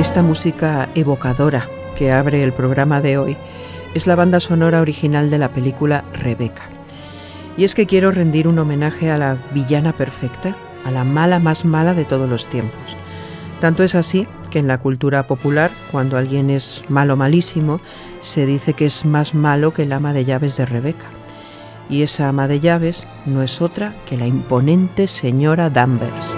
Esta música evocadora que abre el programa de hoy es la banda sonora original de la película Rebeca. Y es que quiero rendir un homenaje a la villana perfecta, a la mala más mala de todos los tiempos. Tanto es así que en la cultura popular, cuando alguien es malo malísimo, se dice que es más malo que el ama de llaves de Rebeca. Y esa ama de llaves no es otra que la imponente señora Danvers.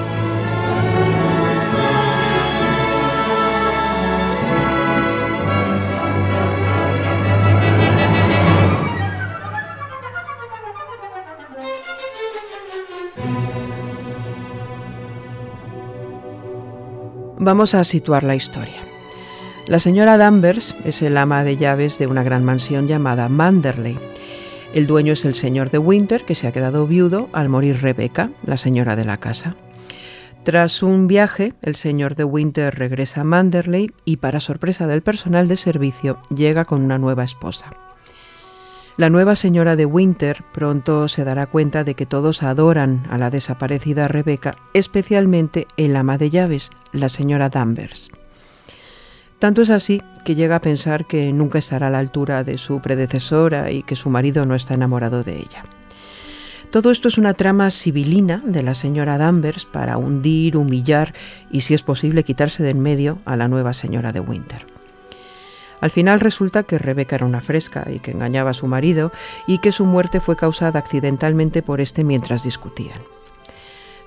Vamos a situar la historia. La señora Danvers es el ama de llaves de una gran mansión llamada Manderley. El dueño es el señor de Winter, que se ha quedado viudo al morir Rebecca, la señora de la casa. Tras un viaje, el señor de Winter regresa a Manderley y, para sorpresa del personal de servicio, llega con una nueva esposa. La nueva señora de Winter pronto se dará cuenta de que todos adoran a la desaparecida Rebecca, especialmente el ama de llaves, la señora Danvers. Tanto es así que llega a pensar que nunca estará a la altura de su predecesora y que su marido no está enamorado de ella. Todo esto es una trama sibilina de la señora Danvers para hundir, humillar y, si es posible, quitarse de en medio a la nueva señora de Winter. Al final resulta que Rebeca era una fresca y que engañaba a su marido y que su muerte fue causada accidentalmente por este mientras discutían.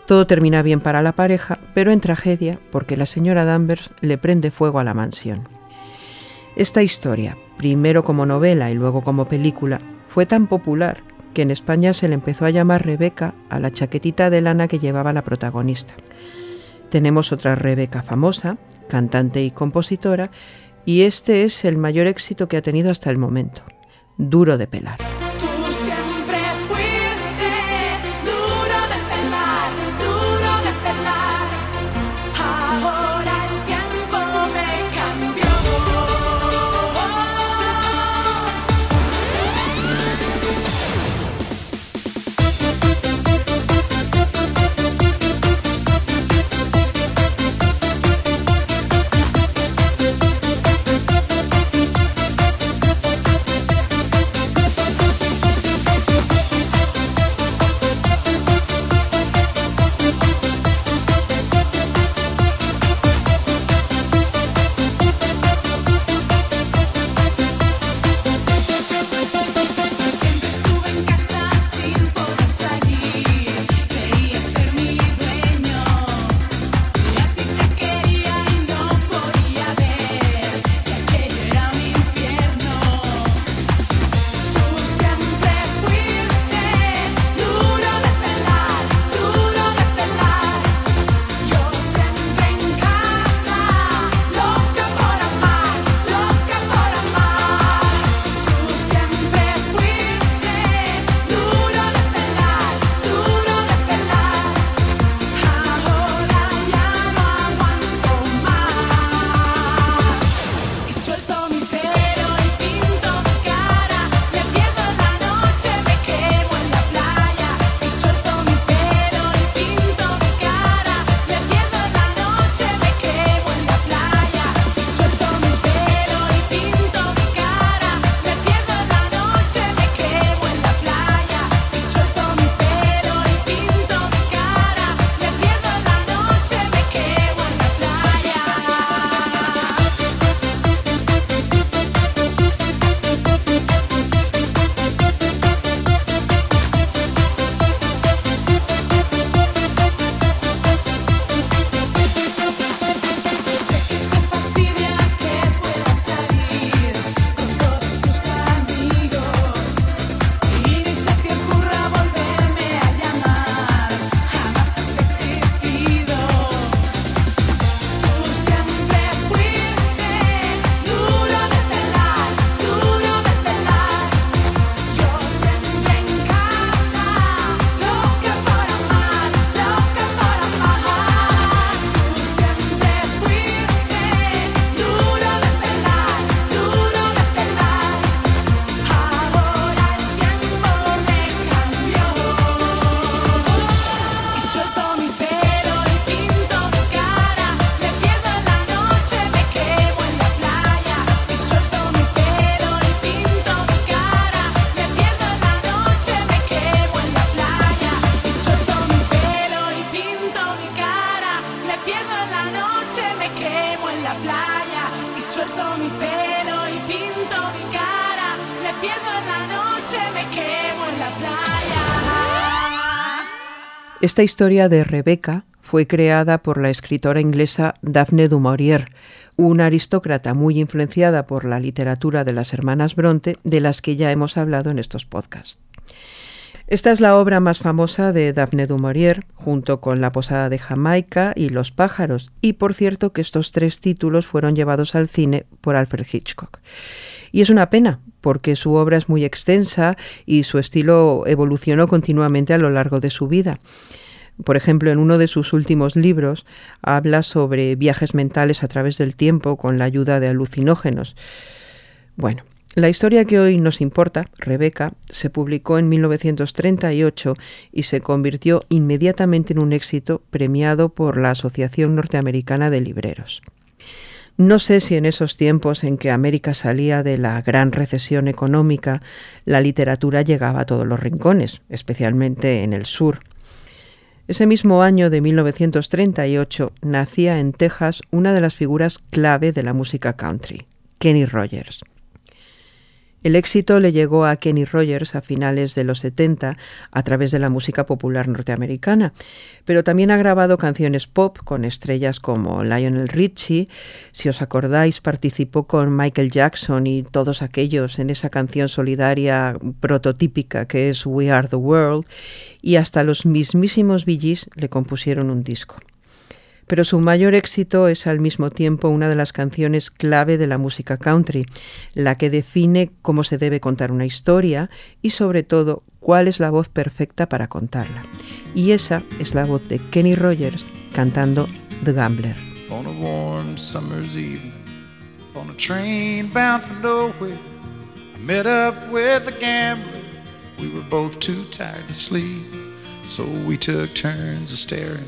Todo termina bien para la pareja, pero en tragedia porque la señora Danvers le prende fuego a la mansión. Esta historia, primero como novela y luego como película, fue tan popular que en España se le empezó a llamar Rebeca a la chaquetita de lana que llevaba la protagonista. Tenemos otra Rebeca famosa, cantante y compositora, y este es el mayor éxito que ha tenido hasta el momento. Duro de pelar. Esta historia de Rebeca fue creada por la escritora inglesa Daphne du Maurier, una aristócrata muy influenciada por la literatura de las hermanas Bronte, de las que ya hemos hablado en estos podcasts. Esta es la obra más famosa de Daphne du Maurier, junto con La Posada de Jamaica y Los pájaros, y por cierto que estos tres títulos fueron llevados al cine por Alfred Hitchcock. Y es una pena, porque su obra es muy extensa y su estilo evolucionó continuamente a lo largo de su vida. Por ejemplo, en uno de sus últimos libros habla sobre viajes mentales a través del tiempo con la ayuda de alucinógenos. Bueno, la historia que hoy nos importa, Rebeca, se publicó en 1938 y se convirtió inmediatamente en un éxito premiado por la Asociación Norteamericana de Libreros. No sé si en esos tiempos en que América salía de la gran recesión económica, la literatura llegaba a todos los rincones, especialmente en el sur. Ese mismo año de 1938 nacía en Texas una de las figuras clave de la música country, Kenny Rogers. El éxito le llegó a Kenny Rogers a finales de los 70 a través de la música popular norteamericana, pero también ha grabado canciones pop con estrellas como Lionel Richie. Si os acordáis, participó con Michael Jackson y todos aquellos en esa canción solidaria prototípica que es We Are the World, y hasta los mismísimos Bee le compusieron un disco pero su mayor éxito es al mismo tiempo una de las canciones clave de la música country, la que define cómo se debe contar una historia y sobre todo cuál es la voz perfecta para contarla. Y esa es la voz de Kenny Rogers cantando The Gambler. on a warm summer's evening on a train bound for nowhere. I met up with a gambler. We were both too tired to sleep, so we took turns of staring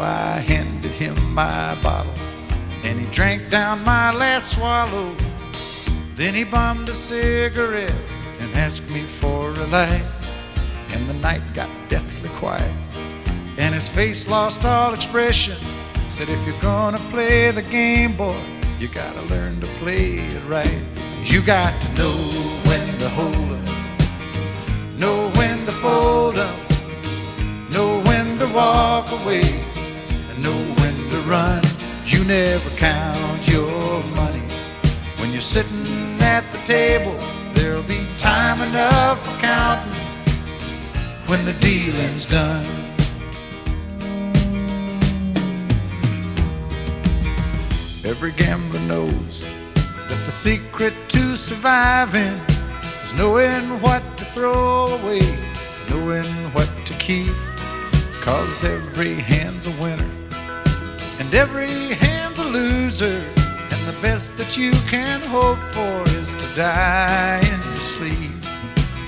I handed him my bottle, and he drank down my last swallow. Then he bummed a cigarette and asked me for a light. And the night got deathly quiet, and his face lost all expression. Said, if you're gonna play the game, boy, you gotta learn to play it right. You got to know when to hold 'em, know when to fold 'em, know when to walk away, know when to run. You never count your money when you're sitting at the table. There'll be time enough for counting when the dealing's done. Every gambler knows that the secret to surviving is knowing what to throw away, knowing what to keep. Cause every hand's a winner and every hand's a loser. And the best that you can hope for is to die in your sleep.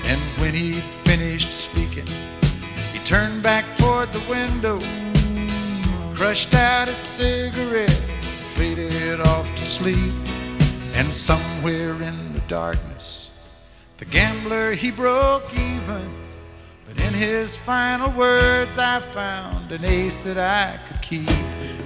And when he finished speaking, he turned back toward the window, crushed out his cigarette, faded off to sleep. And somewhere in the darkness, the gambler he broke even. But in his final words, I found an ace that I could keep.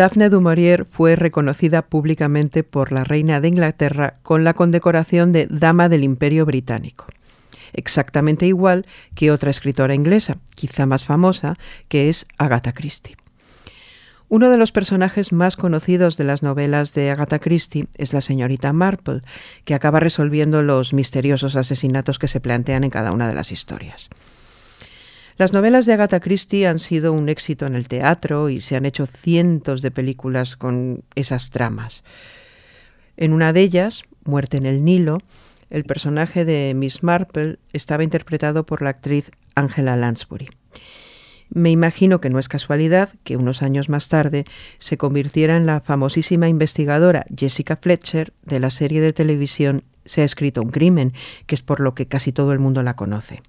Daphne du Maurier fue reconocida públicamente por la reina de Inglaterra con la condecoración de Dama del Imperio Británico. Exactamente igual que otra escritora inglesa, quizá más famosa, que es Agatha Christie. Uno de los personajes más conocidos de las novelas de Agatha Christie es la señorita Marple, que acaba resolviendo los misteriosos asesinatos que se plantean en cada una de las historias. Las novelas de Agatha Christie han sido un éxito en el teatro y se han hecho cientos de películas con esas tramas. En una de ellas, Muerte en el Nilo, el personaje de Miss Marple estaba interpretado por la actriz Angela Lansbury. Me imagino que no es casualidad que unos años más tarde se convirtiera en la famosísima investigadora Jessica Fletcher de la serie de televisión Se ha escrito un crimen, que es por lo que casi todo el mundo la conoce.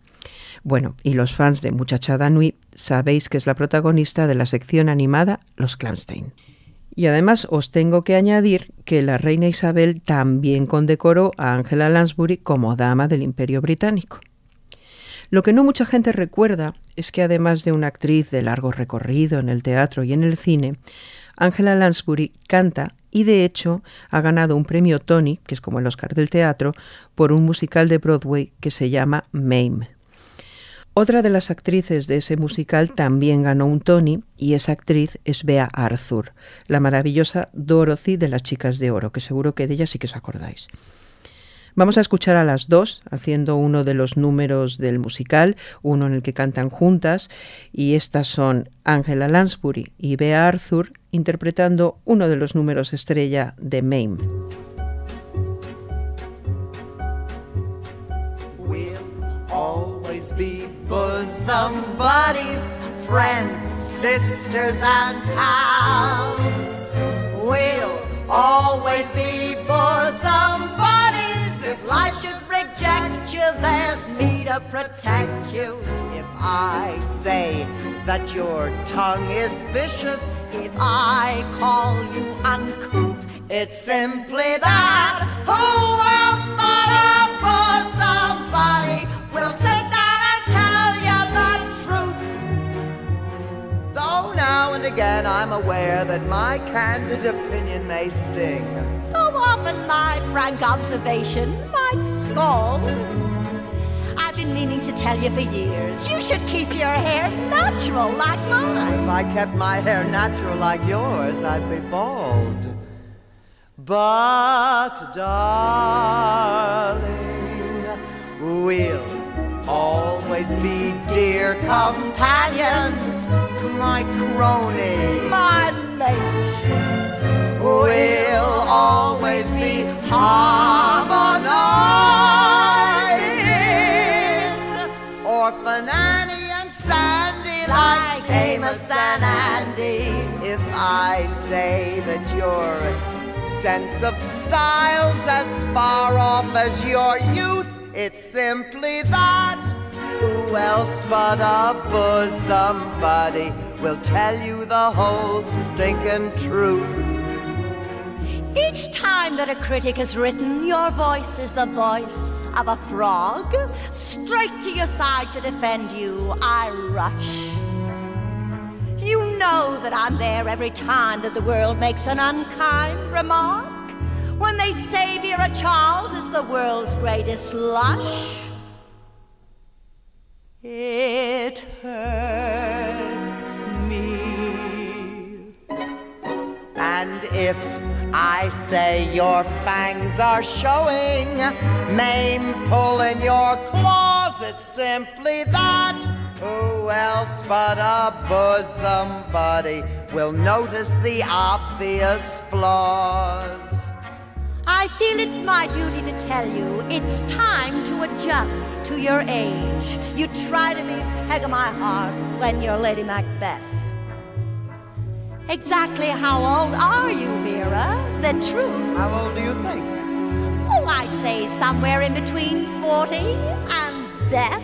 Bueno, y los fans de Muchachada Nui sabéis que es la protagonista de la sección animada Los Clanstein. Y además os tengo que añadir que la reina Isabel también condecoró a Angela Lansbury como dama del Imperio Británico. Lo que no mucha gente recuerda es que además de una actriz de largo recorrido en el teatro y en el cine, Angela Lansbury canta y de hecho ha ganado un premio Tony, que es como el Oscar del teatro, por un musical de Broadway que se llama Mame. Otra de las actrices de ese musical también ganó un Tony y esa actriz es Bea Arthur, la maravillosa Dorothy de las Chicas de Oro, que seguro que de ella sí que os acordáis. Vamos a escuchar a las dos haciendo uno de los números del musical, uno en el que cantan juntas, y estas son Angela Lansbury y Bea Arthur interpretando uno de los números estrella de Mame. Always be buddies, friends, sisters, and pals. We'll always be buddies. If life should reject you, there's me to protect you. If I say that your tongue is vicious, if I call you uncouth, it's simply that. Who and I'm aware that my candid opinion may sting. Though often my frank observation might scald. I've been meaning to tell you for years. You should keep your hair natural like mine. If I kept my hair natural like yours, I'd be bald. But, darling, we'll always be dear companions, my crony, my mate. We'll always be harmonizing. Orphan Annie and Sandy, like Amos and Andy. If I say that your sense of style's as far off as your youth, it's simply that. Who else but a bosom buddy will tell you the whole stinking truth? Each time that a critic has written, your voice is the voice of a frog. Straight to your side to defend you, I rush. You know that I'm there every time that the world makes an unkind remark. When they say Vera Charles is the world's greatest lush. It hurts me. And if I say your fangs are showing, maim pulling your claws, it's simply that. Who else but a bosom buddy will notice the obvious flaws? I feel it's my duty to tell you it's time to adjust to your age. You try to be peg of my heart when you're Lady Macbeth. Exactly how old are you, Vera? The truth. How old do you think? Oh, I'd say somewhere in between 40 and death.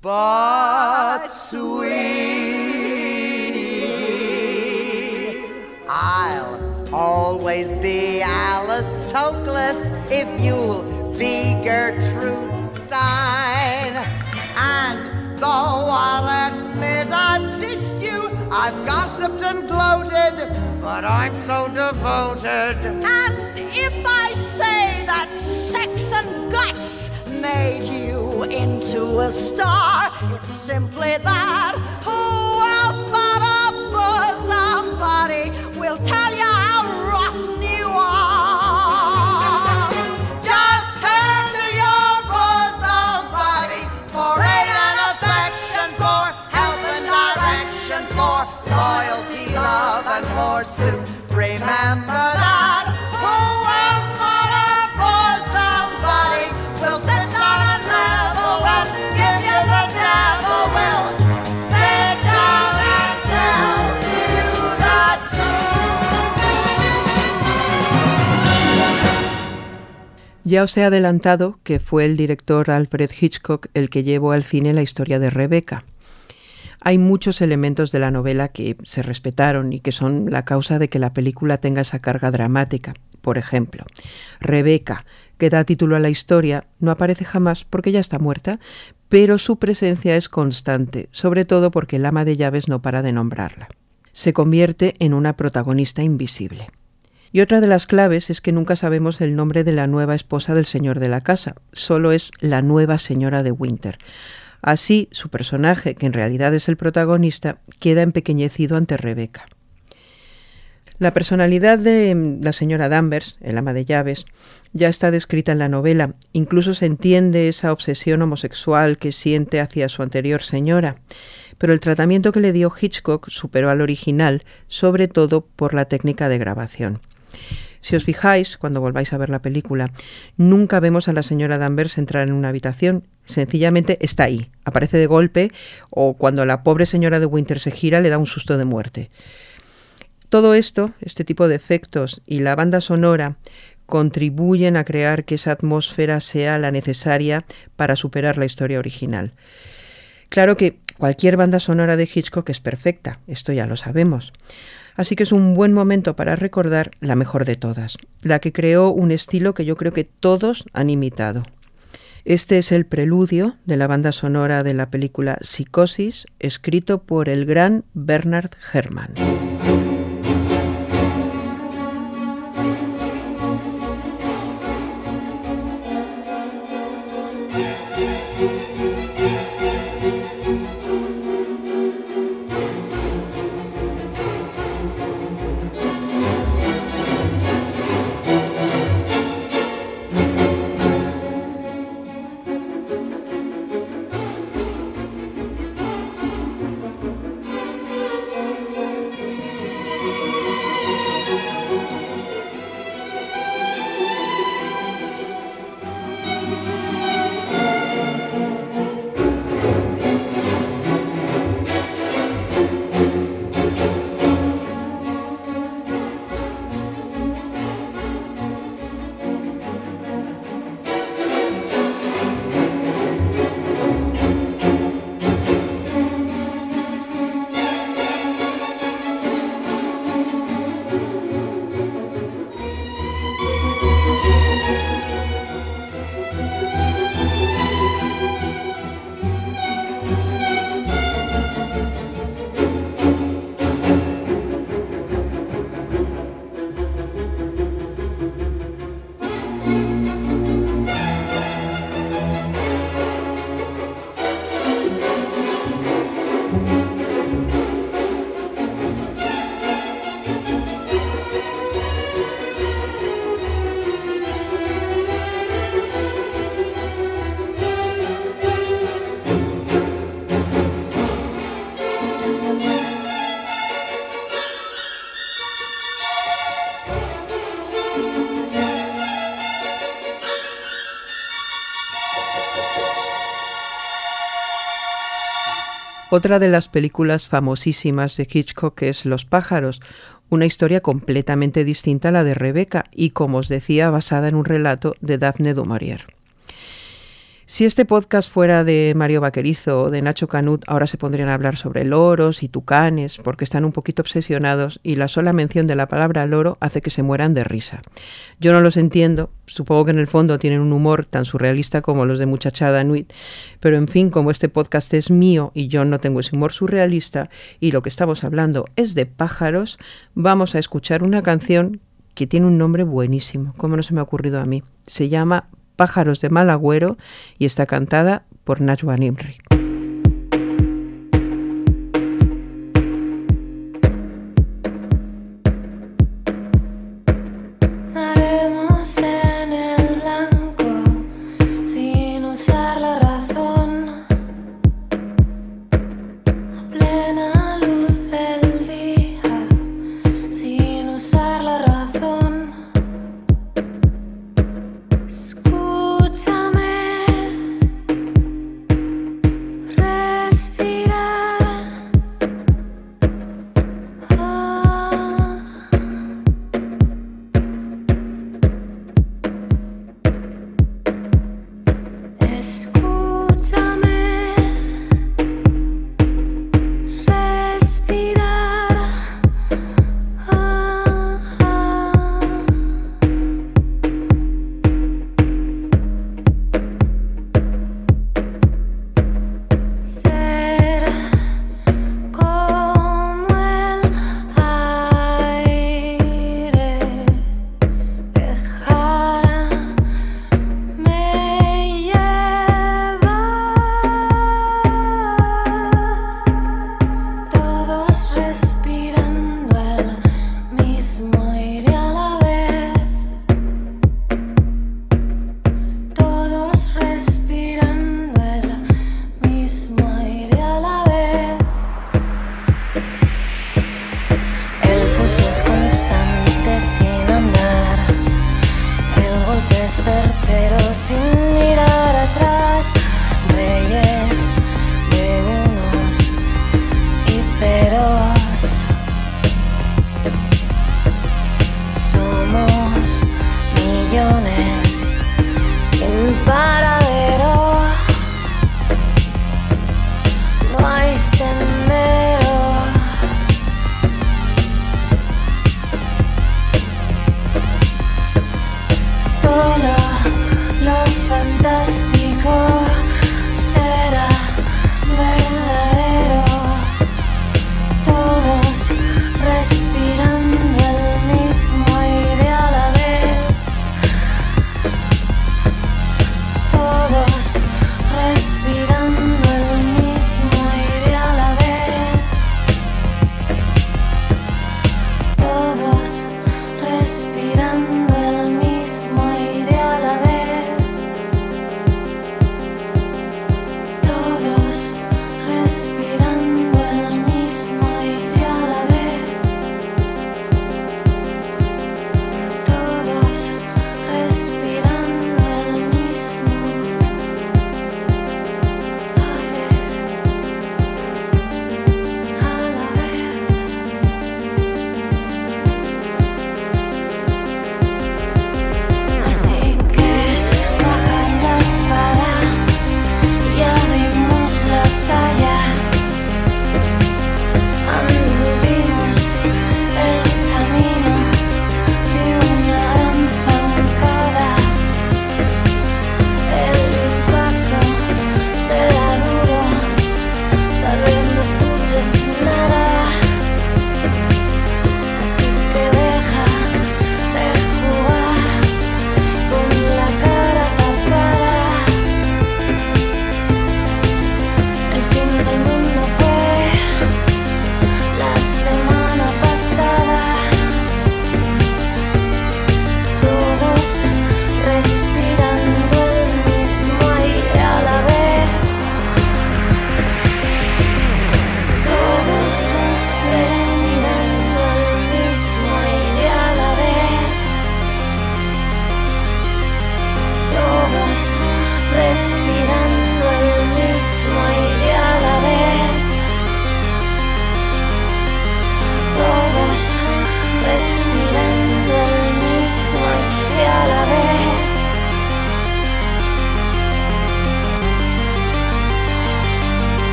But, sweetie, I'll always be Alice Toklas if you'll be Gertrude Stein. And though I'll admit I've dished you, I've gossiped and gloated, but I'm so devoted. And if I say that sex and guts made you into a star, it's simply that. Who else but a bosom buddy will tell you how rotten you are? Just turn to your bosom buddy for aid and affection, for help and direction, for loyalty, love, and pursuit. Remember that. Ya os he adelantado que fue el director Alfred Hitchcock el que llevó al cine la historia de Rebecca. Hay muchos elementos de la novela que se respetaron y que son la causa de que la película tenga esa carga dramática. Por ejemplo, Rebecca, que da título a la historia, no aparece jamás porque ya está muerta, pero su presencia es constante, sobre todo porque el ama de llaves no para de nombrarla. Se convierte en una protagonista invisible. Y otra de las claves es que nunca sabemos el nombre de la nueva esposa del señor de la casa, solo es la nueva señora de Winter. Así, su personaje, que en realidad es el protagonista, queda empequeñecido ante Rebeca. La personalidad de mm, la señora Danvers, el ama de llaves, ya está descrita en la novela. Incluso se entiende esa obsesión homosexual que siente hacia su anterior señora. Pero el tratamiento que le dio Hitchcock superó al original, sobre todo por la técnica de grabación. Si os fijáis, cuando volváis a ver la película, nunca vemos a la señora Danvers entrar en una habitación. Sencillamente está ahí, aparece de golpe o cuando la pobre señora de Winter se gira le da un susto de muerte. Todo esto, este tipo de efectos y la banda sonora contribuyen a crear que esa atmósfera sea la necesaria para superar la historia original. Claro que cualquier banda sonora de Hitchcock es perfecta, esto ya lo sabemos. Así que es un buen momento para recordar la mejor de todas, la que creó un estilo que yo creo que todos han imitado. Este es el preludio de la banda sonora de la película Psicosis, escrito por el gran Bernard Herrmann. Otra de las películas famosísimas de Hitchcock es Los pájaros, una historia completamente distinta a la de Rebeca y, como os decía, basada en un relato de Daphne du Maurier. Si este podcast fuera de Mario Vaquerizo o de Nacho Canut, ahora se pondrían a hablar sobre loros y tucanes, porque están un poquito obsesionados y la sola mención de la palabra loro hace que se mueran de risa. Yo no los entiendo, supongo que en el fondo tienen un humor tan surrealista como los de Muchachada Nuit, pero en fin, como este podcast es mío y yo no tengo ese humor surrealista y lo que estamos hablando es de pájaros, vamos a escuchar una canción que tiene un nombre buenísimo, como no se me ha ocurrido a mí. Se llama Pájaros de Mal Agüero y está cantada por Najwa Nimri.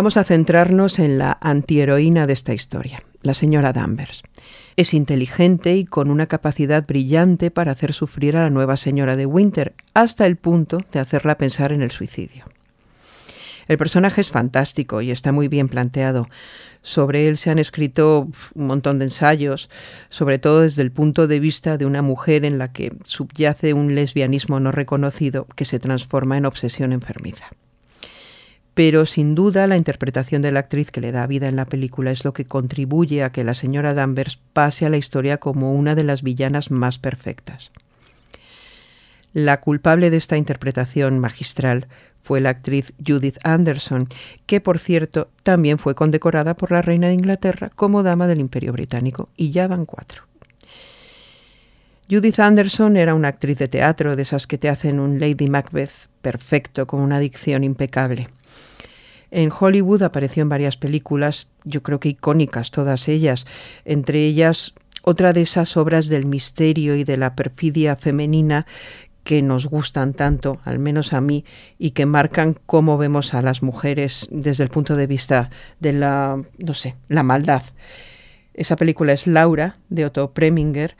Vamos a centrarnos en la antiheroína de esta historia, la señora Danvers. Es inteligente y con una capacidad brillante para hacer sufrir a la nueva señora de Winter, hasta el punto de hacerla pensar en el suicidio. El personaje es fantástico y está muy bien planteado. Sobre él se han escrito un montón de ensayos, sobre todo desde el punto de vista de una mujer en la que subyace un lesbianismo no reconocido que se transforma en obsesión enfermiza. Pero sin duda la interpretación de la actriz que le da vida en la película es lo que contribuye a que la señora Danvers pase a la historia como una de las villanas más perfectas. La culpable de esta interpretación magistral fue la actriz Judith Anderson, que por cierto también fue condecorada por la reina de Inglaterra como dama del Imperio Británico, y ya van cuatro. Judith Anderson era una actriz de teatro, de esas que te hacen un Lady Macbeth perfecto, con una dicción impecable. En Hollywood apareció en varias películas, yo creo que icónicas todas ellas, entre ellas otra de esas obras del misterio y de la perfidia femenina que nos gustan tanto, al menos a mí, y que marcan cómo vemos a las mujeres desde el punto de vista de la, no sé, la maldad. Esa película es Laura, de Otto Preminger,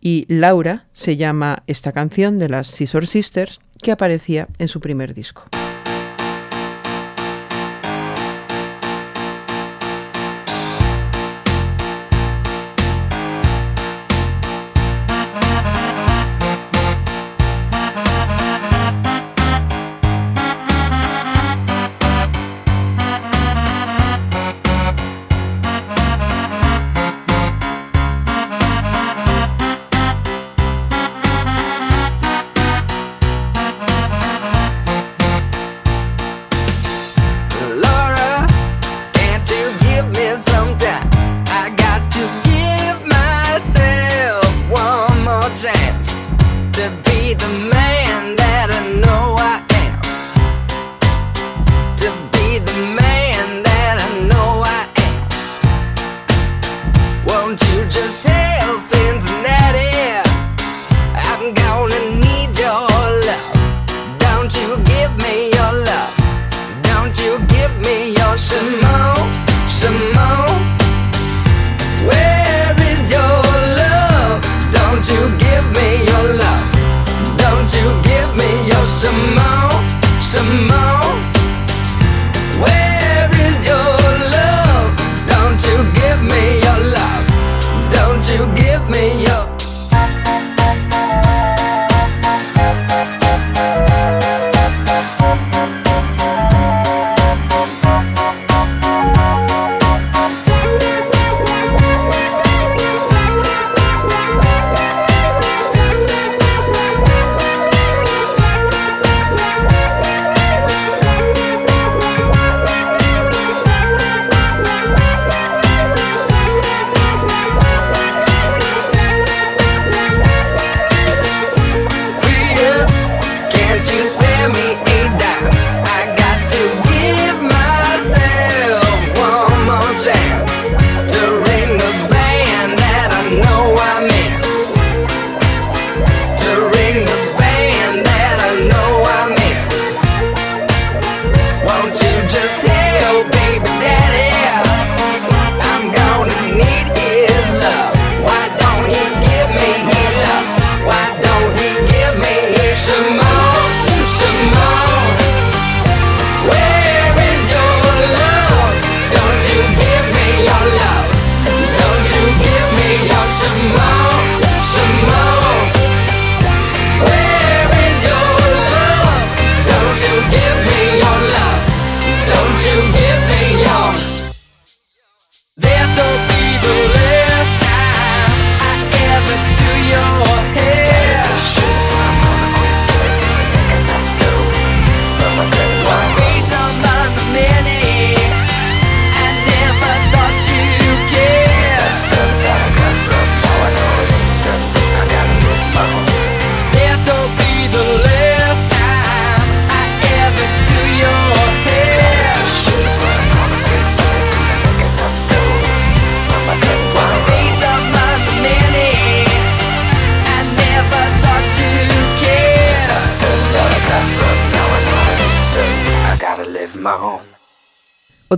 y Laura se llama esta canción de las Scissor Sisters que aparecía en su primer disco.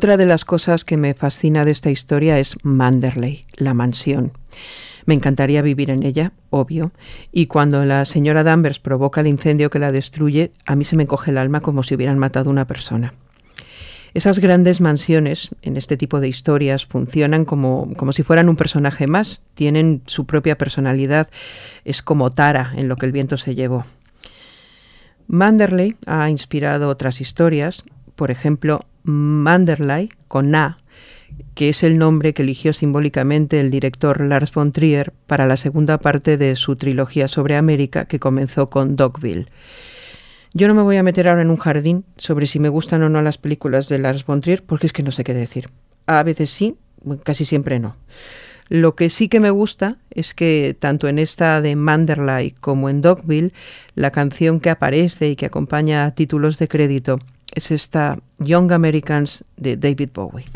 Otra de las cosas que me fascina de esta historia es Manderley, la mansión. Me encantaría vivir en ella, obvio, y cuando la señora Danvers provoca el incendio que la destruye, a mí se me coge el alma como si hubieran matado una persona. Esas grandes mansiones en este tipo de historias funcionan como, como si fueran un personaje más, tienen su propia personalidad, es como Tara en lo que el viento se llevó. Manderley ha inspirado otras historias, por ejemplo, Manderley con A, que es el nombre que eligió simbólicamente el director Lars von Trier para la segunda parte de su trilogía sobre América que comenzó con Dogville. Yo no me voy a meter ahora en un jardín sobre si me gustan o no las películas de Lars von Trier porque es que no sé qué decir. A veces sí, casi siempre no. Lo que sí que me gusta es que tanto en esta de Manderley como en Dogville, la canción que aparece y que acompaña a títulos de crédito es esta Young Americans de David Bowie.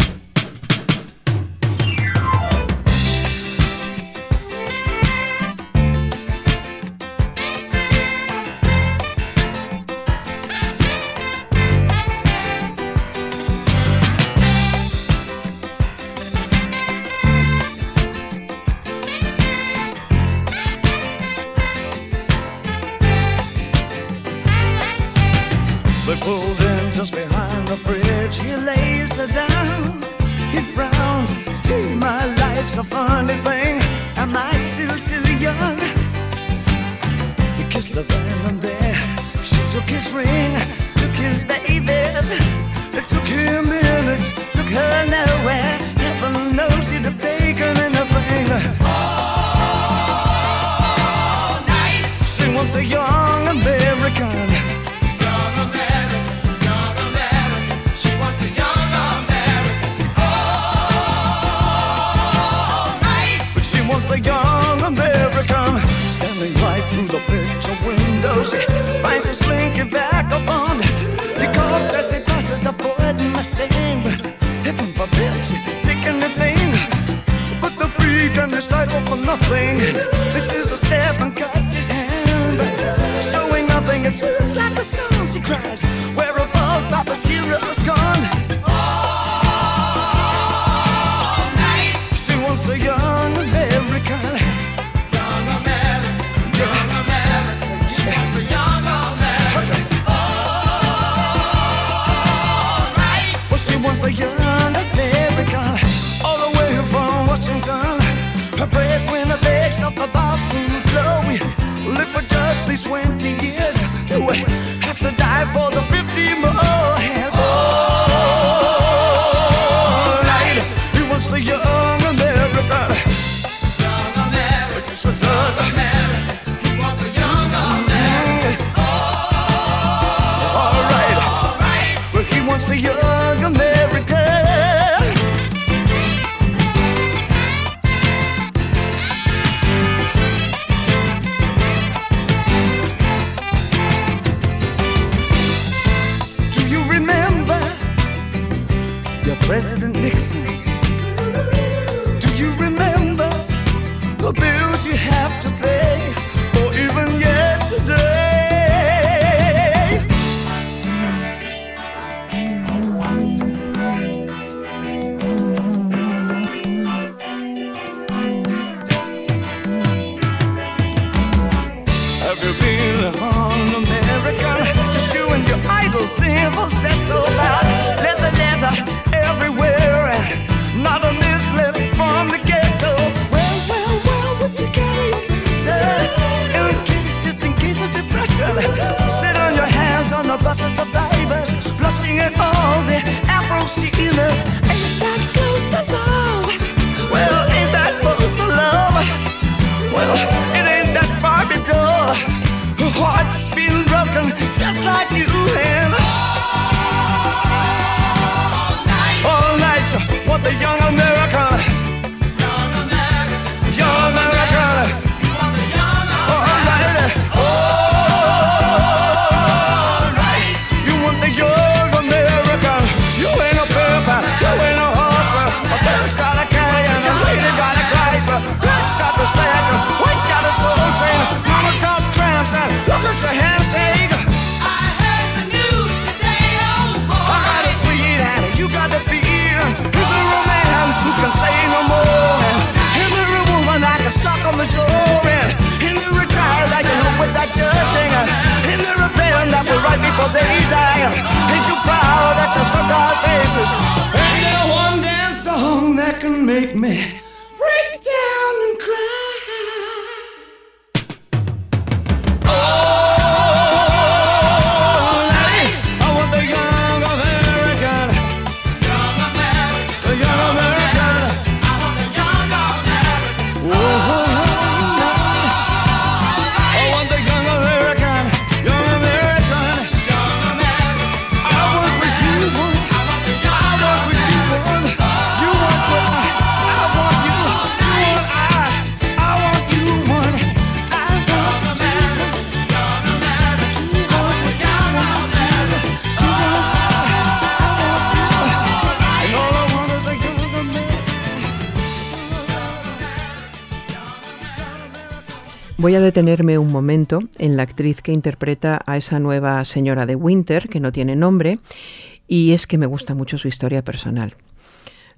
Wants the young American All the way from Washington. Her breadwinner begs off the bathroom floor. We live for just these 20 years. Do we have to die for the 50 more? Detenerme un momento en la actriz que interpreta a esa nueva señora de Winter, que no tiene nombre, y es que me gusta mucho su historia personal.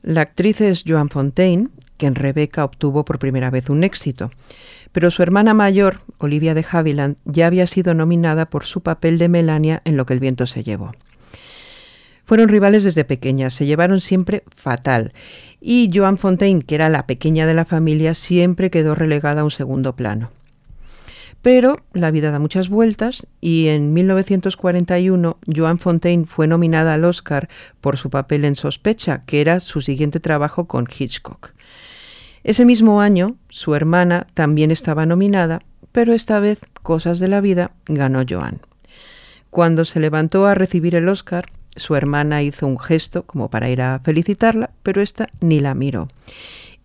La actriz es Joan Fontaine, que en Rebecca obtuvo por primera vez un éxito, pero su hermana mayor, Olivia de Havilland, ya había sido nominada por su papel de Melania en Lo que el viento se llevó. Fueron rivales desde pequeñas, se llevaron siempre fatal, y Joan Fontaine, que era la pequeña de la familia, siempre quedó relegada a un segundo plano. Pero la vida da muchas vueltas y en 1941 Joan Fontaine fue nominada al Oscar por su papel en Sospecha, que era su siguiente trabajo con Hitchcock. Ese mismo año, su hermana también estaba nominada, pero esta vez, cosas de la vida, ganó Joan. Cuando se levantó a recibir el Oscar, su hermana hizo un gesto como para ir a felicitarla, pero esta ni la miró.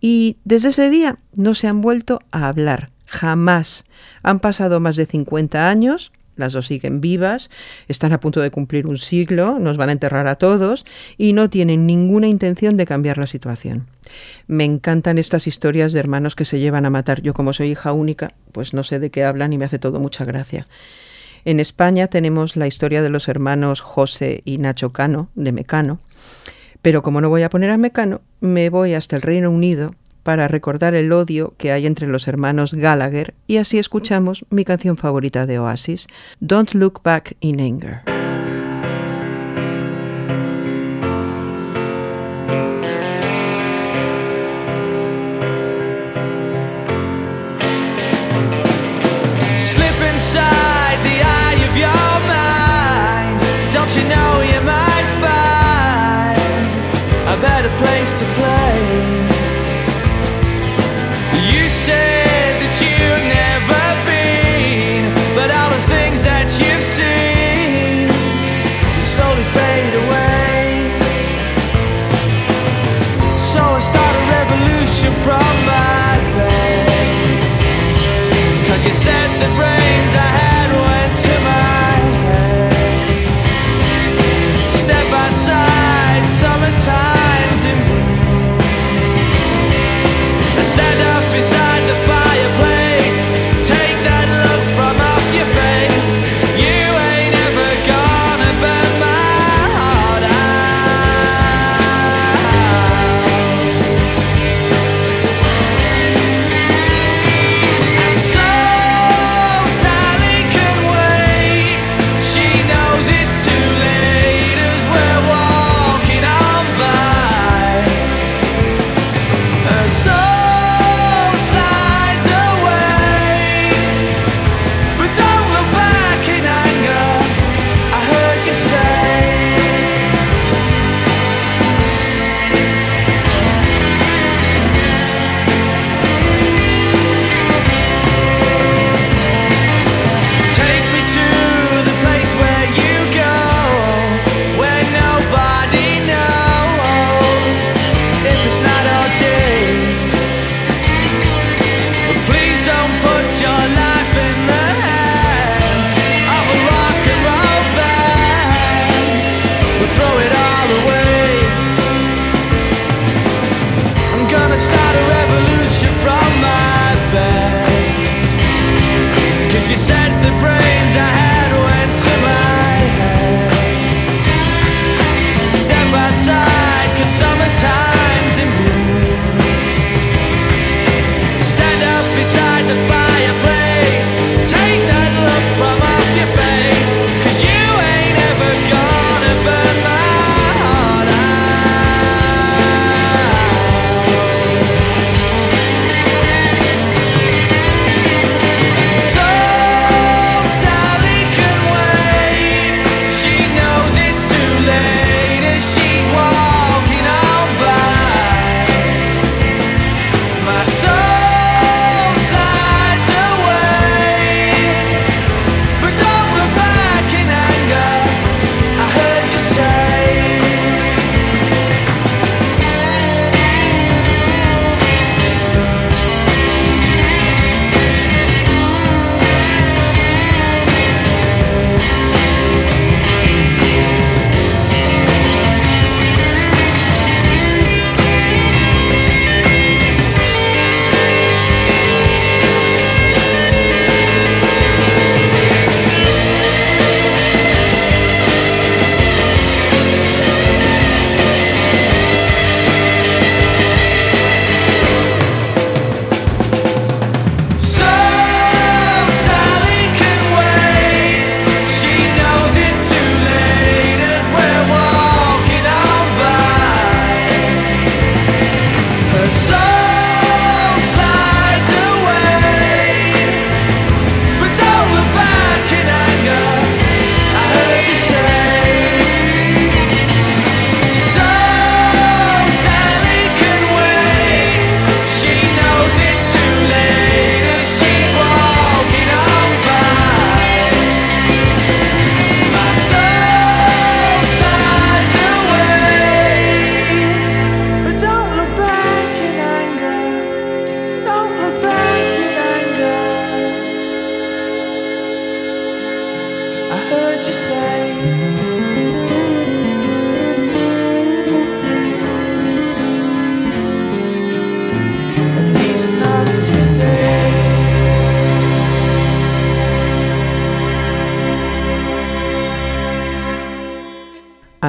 Y desde ese día no se han vuelto a hablar, jamás. Han pasado más de 50 años, las dos siguen vivas, están a punto de cumplir un siglo, nos van a enterrar a todos y no tienen ninguna intención de cambiar la situación. Me encantan estas historias de hermanos que se llevan a matar. Yo como soy hija única, pues no sé de qué hablan y me hace todo mucha gracia. En España tenemos la historia de los hermanos José y Nacho Cano, de Mecano, pero como no voy a poner a Mecano, me voy hasta el Reino Unido para recordar el odio que hay entre los hermanos Gallagher y así escuchamos mi canción favorita de Oasis, Don't Look Back in Anger.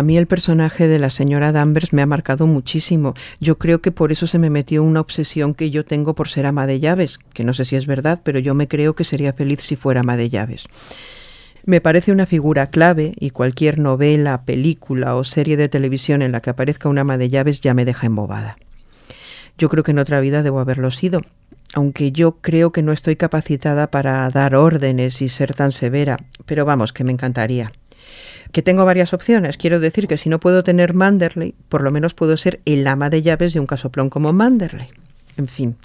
A mí el personaje de la señora Danvers me ha marcado muchísimo. Yo creo que por eso se me metió una obsesión que yo tengo por ser ama de llaves, que no sé si es verdad, pero yo me creo que sería feliz si fuera ama de llaves. Me parece una figura clave y cualquier novela, película o serie de televisión en la que aparezca una ama de llaves ya me deja embobada. Yo creo que en otra vida debo haberlo sido, aunque yo creo que no estoy capacitada para dar órdenes y ser tan severa, pero vamos, que me encantaría. Que tengo varias opciones, quiero decir que si no puedo tener Manderley, por lo menos puedo ser el ama de llaves de un casoplón como Manderley. En fin.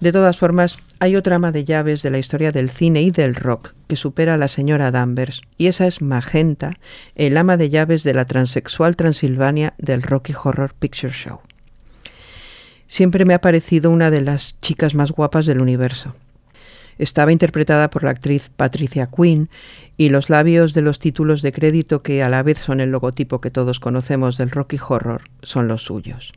De todas formas, hay otra ama de llaves de la historia del cine y del rock que supera a la señora Danvers, y esa es Magenta, el ama de llaves de la transexual Transilvania del Rocky Horror Picture Show. Siempre me ha parecido una de las chicas más guapas del universo. Estaba interpretada por la actriz Patricia Quinn y los labios de los títulos de crédito que a la vez son el logotipo que todos conocemos del Rocky Horror son los suyos.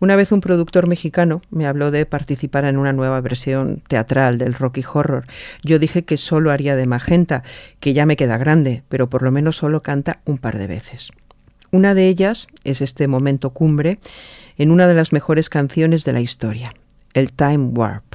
Una vez un productor mexicano me habló de participar en una nueva versión teatral del Rocky Horror. Yo dije que solo haría de Magenta, que ya me queda grande, pero por lo menos solo canta un par de veces. Una de ellas es este momento cumbre en una de las mejores canciones de la historia, el Time Warp.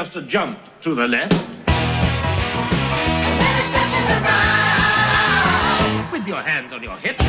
Just a jump to the left. Then a step to the right. With your hands on your hips. You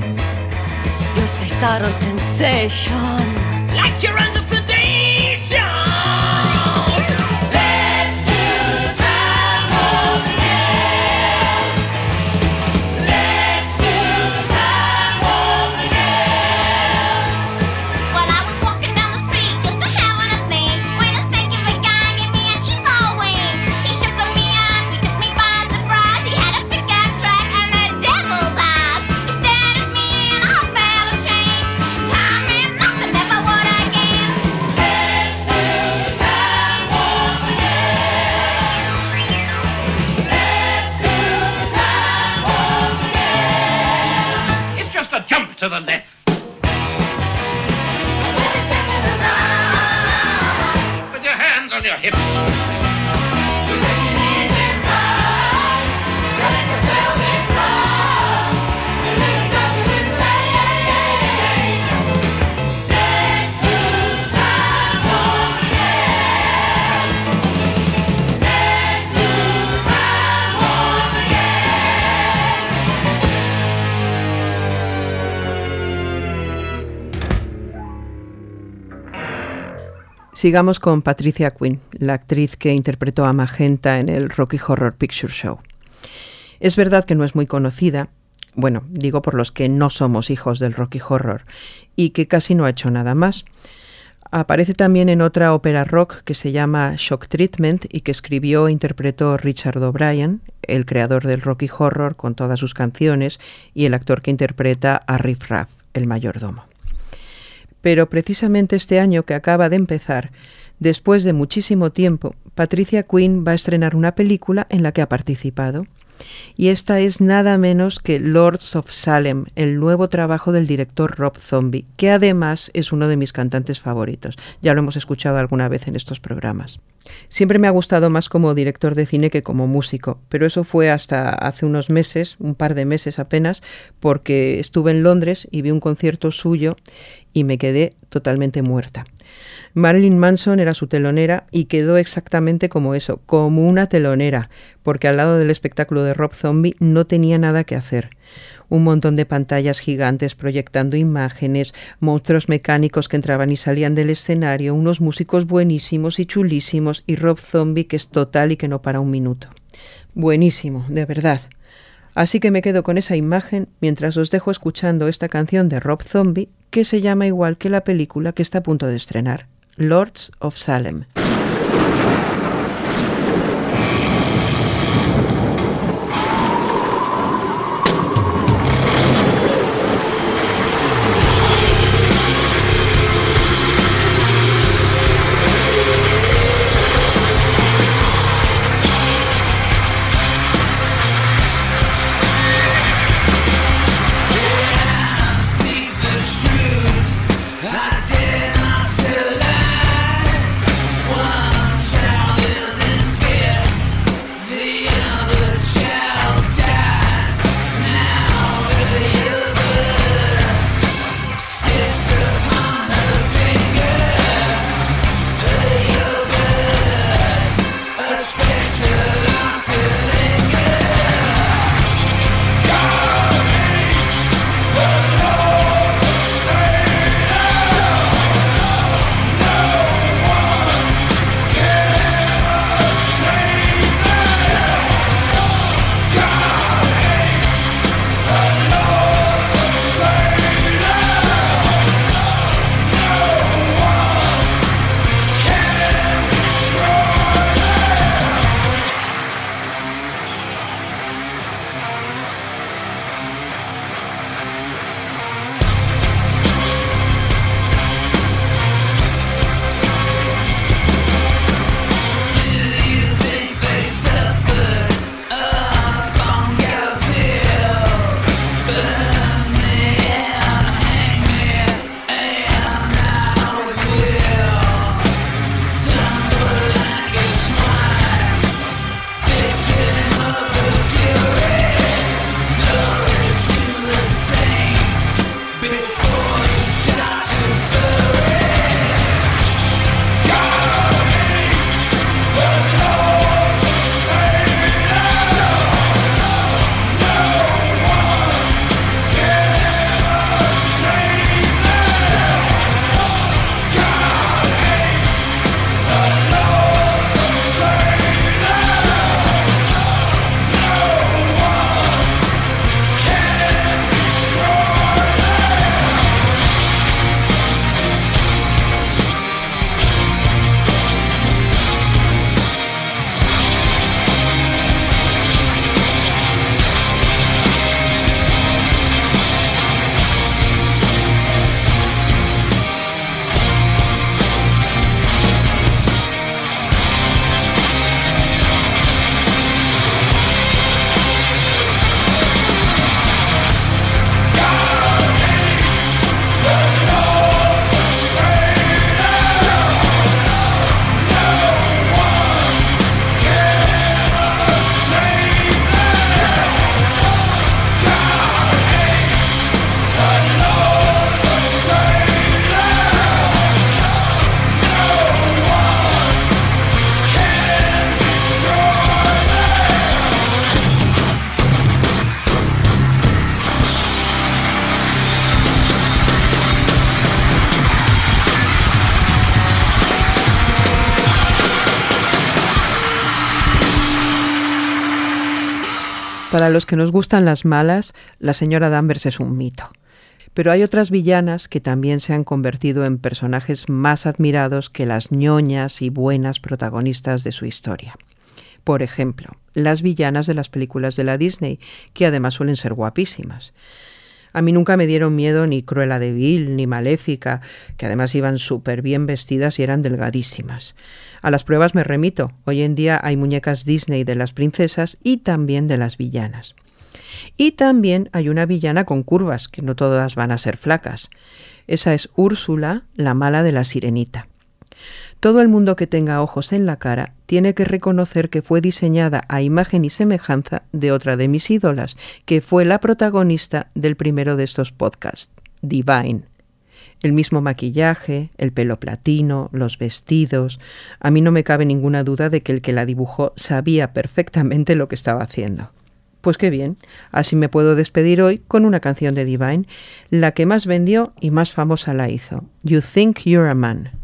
You're out on sensation. Like you're under Sigamos con Patricia Quinn, la actriz que interpretó a Magenta en el Rocky Horror Picture Show. Es verdad que no es muy conocida, bueno, digo por los que no somos hijos del Rocky Horror, y que casi no ha hecho nada más. Aparece también en otra ópera rock que se llama Shock Treatment y que escribió e interpretó Richard O'Brien, el creador del Rocky Horror con todas sus canciones y el actor que interpreta a Riff Raff, el mayordomo. Pero precisamente este año que acaba de empezar, después de muchísimo tiempo, Patricia Quinn va a estrenar una película en la que ha participado y esta es nada menos que Lords of Salem, el nuevo trabajo del director Rob Zombie, que además es uno de mis cantantes favoritos. Ya lo hemos escuchado alguna vez en estos programas. Siempre me ha gustado más como director de cine que como músico, pero eso fue hasta hace unos meses, un par de meses apenas, porque estuve en Londres y vi un concierto suyo y me quedé totalmente muerta. Marilyn Manson era su telonera y quedó exactamente como eso, como una telonera, porque al lado del espectáculo de Rob Zombie no tenía nada que hacer. Un montón de pantallas gigantes proyectando imágenes, monstruos mecánicos que entraban y salían del escenario, unos músicos buenísimos y chulísimos y Rob Zombie que es total y que no para un minuto. Buenísimo, de verdad. Así que me quedo con esa imagen mientras os dejo escuchando esta canción de Rob Zombie que se llama igual que la película que está a punto de estrenar. Lords of Salem. Los que nos gustan las malas, la señora Danvers es un mito. Pero hay otras villanas que también se han convertido en personajes más admirados que las ñoñas y buenas protagonistas de su historia. Por ejemplo, las villanas de las películas de la Disney, que además suelen ser guapísimas. A mí nunca me dieron miedo ni Cruella de Vil ni Maléfica, que además iban súper bien vestidas y eran delgadísimas. A las pruebas me remito. Hoy en día hay muñecas Disney de las princesas y también de las villanas. Y también hay una villana con curvas, que no todas van a ser flacas. Esa es Úrsula, la mala de la sirenita. Todo el mundo que tenga ojos en la cara tiene que reconocer que fue diseñada a imagen y semejanza de otra de mis ídolas, que fue la protagonista del primero de estos podcasts, Divine. El mismo maquillaje, el pelo platino, los vestidos. A mí no me cabe ninguna duda de que el que la dibujó sabía perfectamente lo que estaba haciendo. Pues qué bien, así me puedo despedir hoy con una canción de Divine, la que más vendió y más famosa la hizo, You Think You're a Man.